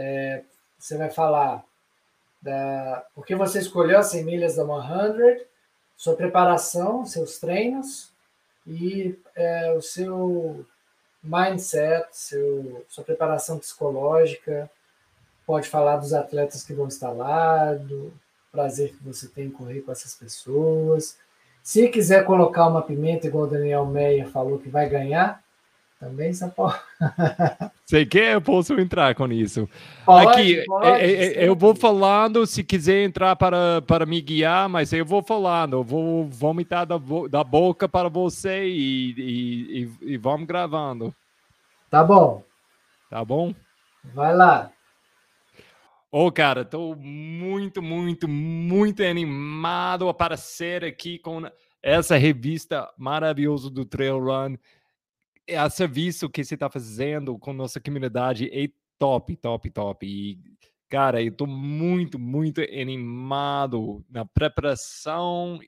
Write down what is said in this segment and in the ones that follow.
É, você vai falar da por que você escolheu as 100 milhas da 100, sua preparação, seus treinos e é, o seu mindset, seu, sua preparação psicológica. Pode falar dos atletas que vão estar lá, do prazer que você tem em correr com essas pessoas. Se quiser colocar uma pimenta, igual o Daniel Meyer falou que vai ganhar, também você pode. Você quer? Eu posso entrar com isso. Pode, Aqui, pode, é, é, eu vou falando, se quiser entrar para, para me guiar, mas eu vou falando, eu vou vomitar da, da boca para você e, e, e, e vamos gravando. Tá bom. Tá bom? Vai lá. Ô, oh, cara, tô muito, muito, muito animado a aparecer aqui com essa revista maravilhosa do Trail Run a serviço que você está fazendo com nossa comunidade é top, top, top. E, cara, eu estou muito, muito animado na preparação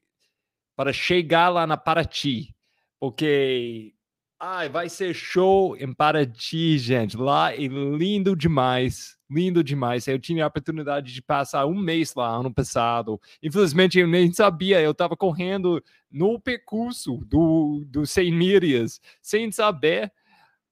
para chegar lá na Paraty, porque ai, vai ser show em Paraty, gente. Lá é lindo demais lindo demais. Eu tinha a oportunidade de passar um mês lá ano passado. Infelizmente, eu nem sabia. Eu estava correndo no percurso do, do 100 milhas, sem saber.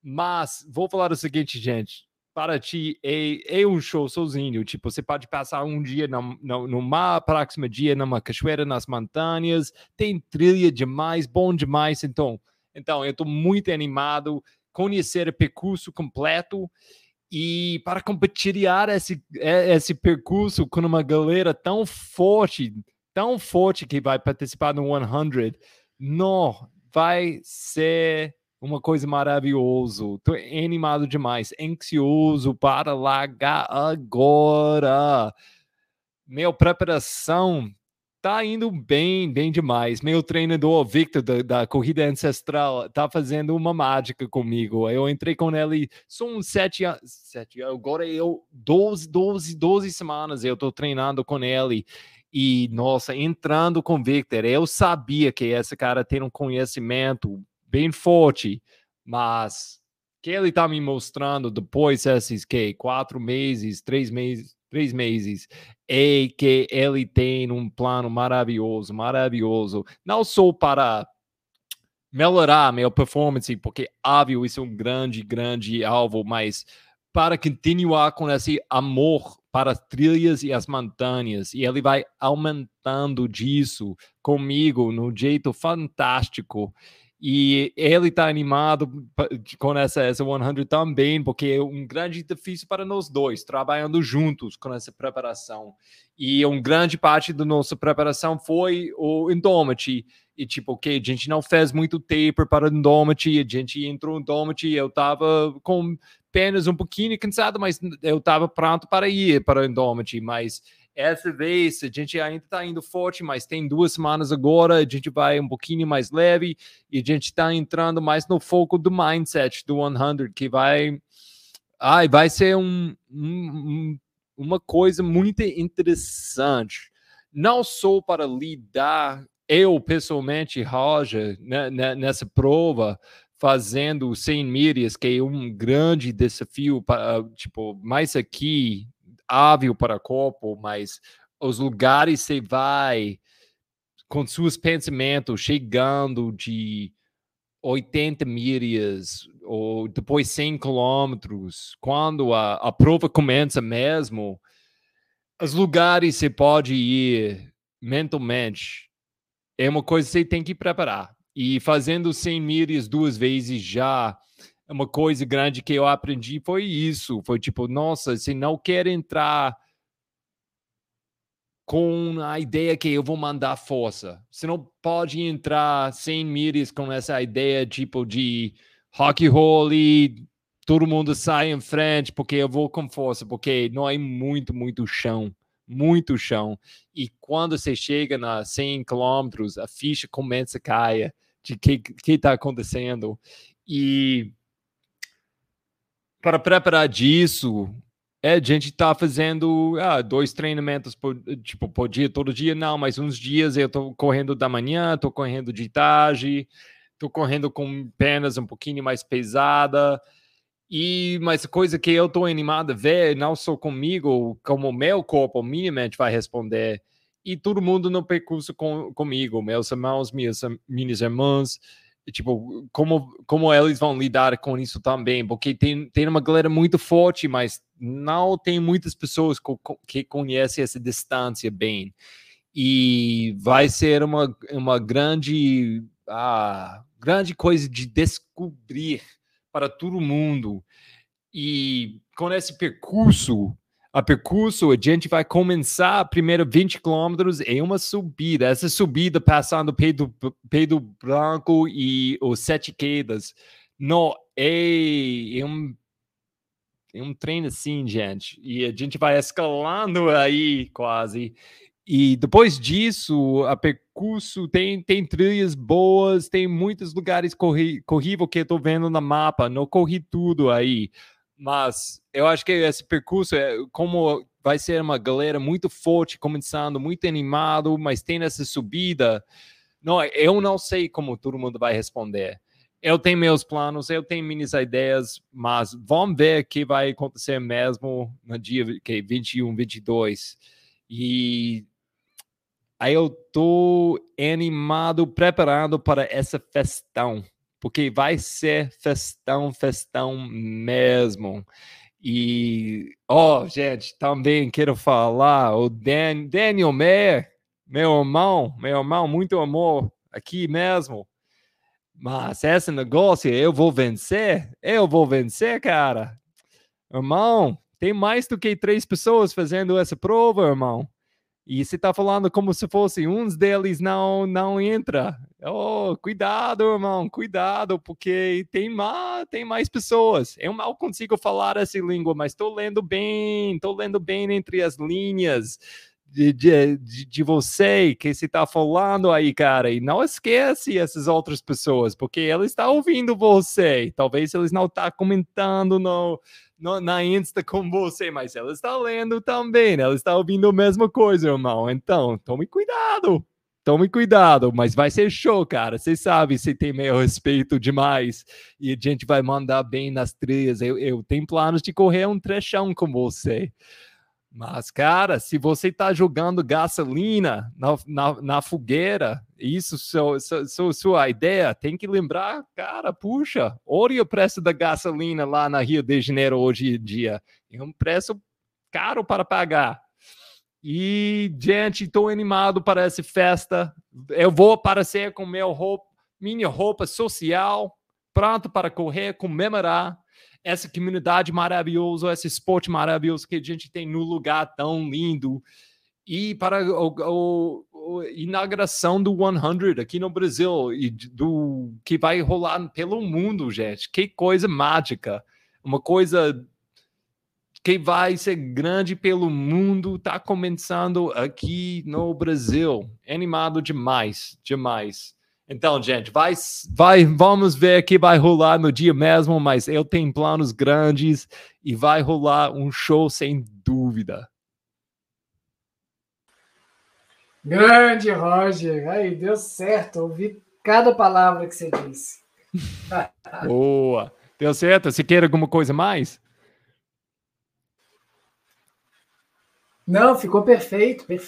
Mas vou falar o seguinte, gente. Para ti é, é um show sozinho. Tipo, você pode passar um dia no, no, no mar, próximo dia numa cachoeira nas montanhas. Tem trilha demais, bom demais. Então, então eu estou muito animado conhecer o percurso completo e para compartilhar esse, é, esse percurso com uma galera tão forte, tão forte que vai participar no 100, não, vai ser uma coisa maravilhosa. Estou animado demais, ansioso para largar agora. Minha preparação tá indo bem, bem demais. Meu treinador, Victor, da, da, Corrida Ancestral, tá fazendo uma mágica comigo. Eu entrei com ele, são sete, sete agora eu, 12, 12, 12 semanas eu tô treinando com ele. E, nossa, entrando com Victor, eu sabia que esse cara tem um conhecimento bem forte, mas que ele tá me mostrando depois desses, que, quatro meses, três meses, três meses, é que ele tem um plano maravilhoso, maravilhoso, não só para melhorar minha performance, porque óbvio isso é um grande, grande alvo, mas para continuar com esse amor para as trilhas e as montanhas, e ele vai aumentando disso comigo no jeito fantástico. E ele está animado com essa, essa 100 também, porque é um grande difícil para nós dois, trabalhando juntos com essa preparação. E uma grande parte da nossa preparação foi o Indomity. E tipo, ok, a gente não fez muito taper para Indomity, a gente entrou no Indomity, eu estava com apenas um pouquinho cansado, mas eu estava pronto para ir para Indomity, mas essa vez a gente ainda está indo forte, mas tem duas semanas agora, a gente vai um pouquinho mais leve e a gente está entrando mais no foco do mindset do 100, que vai, ai, vai ser um, um, uma coisa muito interessante, não só para lidar, eu pessoalmente, Roger, né, né, nessa prova, fazendo 100 milhas, que é um grande desafio, para, tipo, mais aqui hábil para corpo, mas os lugares você vai com seus pensamentos chegando de 80 milhas ou depois 100 quilômetros, quando a, a prova começa mesmo, os lugares você pode ir mentalmente é uma coisa que você tem que preparar. E fazendo 100 milhas duas vezes já uma coisa grande que eu aprendi foi isso. Foi tipo, nossa, se não quer entrar com a ideia que eu vou mandar força. Você não pode entrar sem milhas com essa ideia tipo de hockey holy, todo mundo sai em frente porque eu vou com força, porque não é muito, muito chão, muito chão. E quando você chega na 100 quilômetros, a ficha começa a cair de que que está acontecendo. E para preparar disso, é, a gente tá fazendo ah, dois treinamentos por, tipo, por dia, todo dia, não, mas uns dias eu tô correndo da manhã, tô correndo de tarde, tô correndo com pernas um pouquinho mais pesada, E, mas coisa que eu estou animado a ver, não só comigo, como o meu corpo minimamente vai responder, e todo mundo no percurso com, comigo, meus irmãos, minhas, minhas irmãs, tipo, como, como eles vão lidar com isso também, porque tem, tem uma galera muito forte, mas não tem muitas pessoas co, que conhecem essa distância bem. E vai ser uma, uma grande, ah, grande coisa de descobrir para todo mundo. E com esse percurso, a percurso, a gente vai começar primeiro 20 quilômetros em uma subida. Essa subida passando Pedro, Pedro Branco e os Sete Quedas. Não, é, é um é um treino assim, gente. E a gente vai escalando aí quase. E depois disso, a percurso tem, tem trilhas boas, tem muitos lugares corri, corrível que eu tô vendo no mapa. Não corri tudo aí. Mas eu acho que esse percurso é como vai ser uma galera muito forte, começando, muito animado, mas tem essa subida. Não, eu não sei como todo mundo vai responder. Eu tenho meus planos, eu tenho minhas ideias, mas vamos ver o que vai acontecer mesmo no dia que 21, 22. E aí eu tô animado, preparado para essa festão porque vai ser festão, festão mesmo. E, ó, oh, gente, também quero falar, o Dan, Daniel Mayer, meu irmão, meu irmão, muito amor aqui mesmo. Mas esse negócio, eu vou vencer? Eu vou vencer, cara. Irmão, tem mais do que três pessoas fazendo essa prova, irmão. E você está falando como se fosse uns deles não não entra. Oh, cuidado, irmão, cuidado, porque tem mais, tem mais pessoas. Eu mal consigo falar essa língua, mas estou lendo bem, estou lendo bem entre as linhas de, de, de, você que se está falando aí, cara. E não esquece essas outras pessoas, porque eles estão ouvindo você. Talvez eles não estão tá comentando no no, na Insta com você, mas ela está lendo também, né? ela está ouvindo a mesma coisa, irmão. Então, tome cuidado, tome cuidado, mas vai ser show, cara. Você sabe, você tem meu respeito demais e a gente vai mandar bem nas trilhas. Eu, eu tenho planos de correr um trechão com você. Mas, cara, se você está jogando gasolina na, na, na fogueira, isso sua, sua, sua ideia, tem que lembrar, cara, puxa, olha o preço da gasolina lá na Rio de Janeiro hoje em dia. É um preço caro para pagar. E, gente, estou animado para essa festa. Eu vou aparecer com meu roupa, minha roupa social, pronto para correr, comemorar essa comunidade maravilhosa, esse esporte maravilhoso que a gente tem no lugar tão lindo. E para a inauguração do 100 aqui no Brasil, e do que vai rolar pelo mundo, gente. Que coisa mágica. Uma coisa que vai ser grande pelo mundo, está começando aqui no Brasil. Animado demais, demais. Então, gente, vai, vai, vamos ver que vai rolar no dia mesmo, mas eu tenho planos grandes e vai rolar um show sem dúvida. Grande, Roger. Aí, deu certo. Ouvi cada palavra que você disse. Boa. Deu certo? Você quer alguma coisa mais? Não, ficou perfeito, perfeito.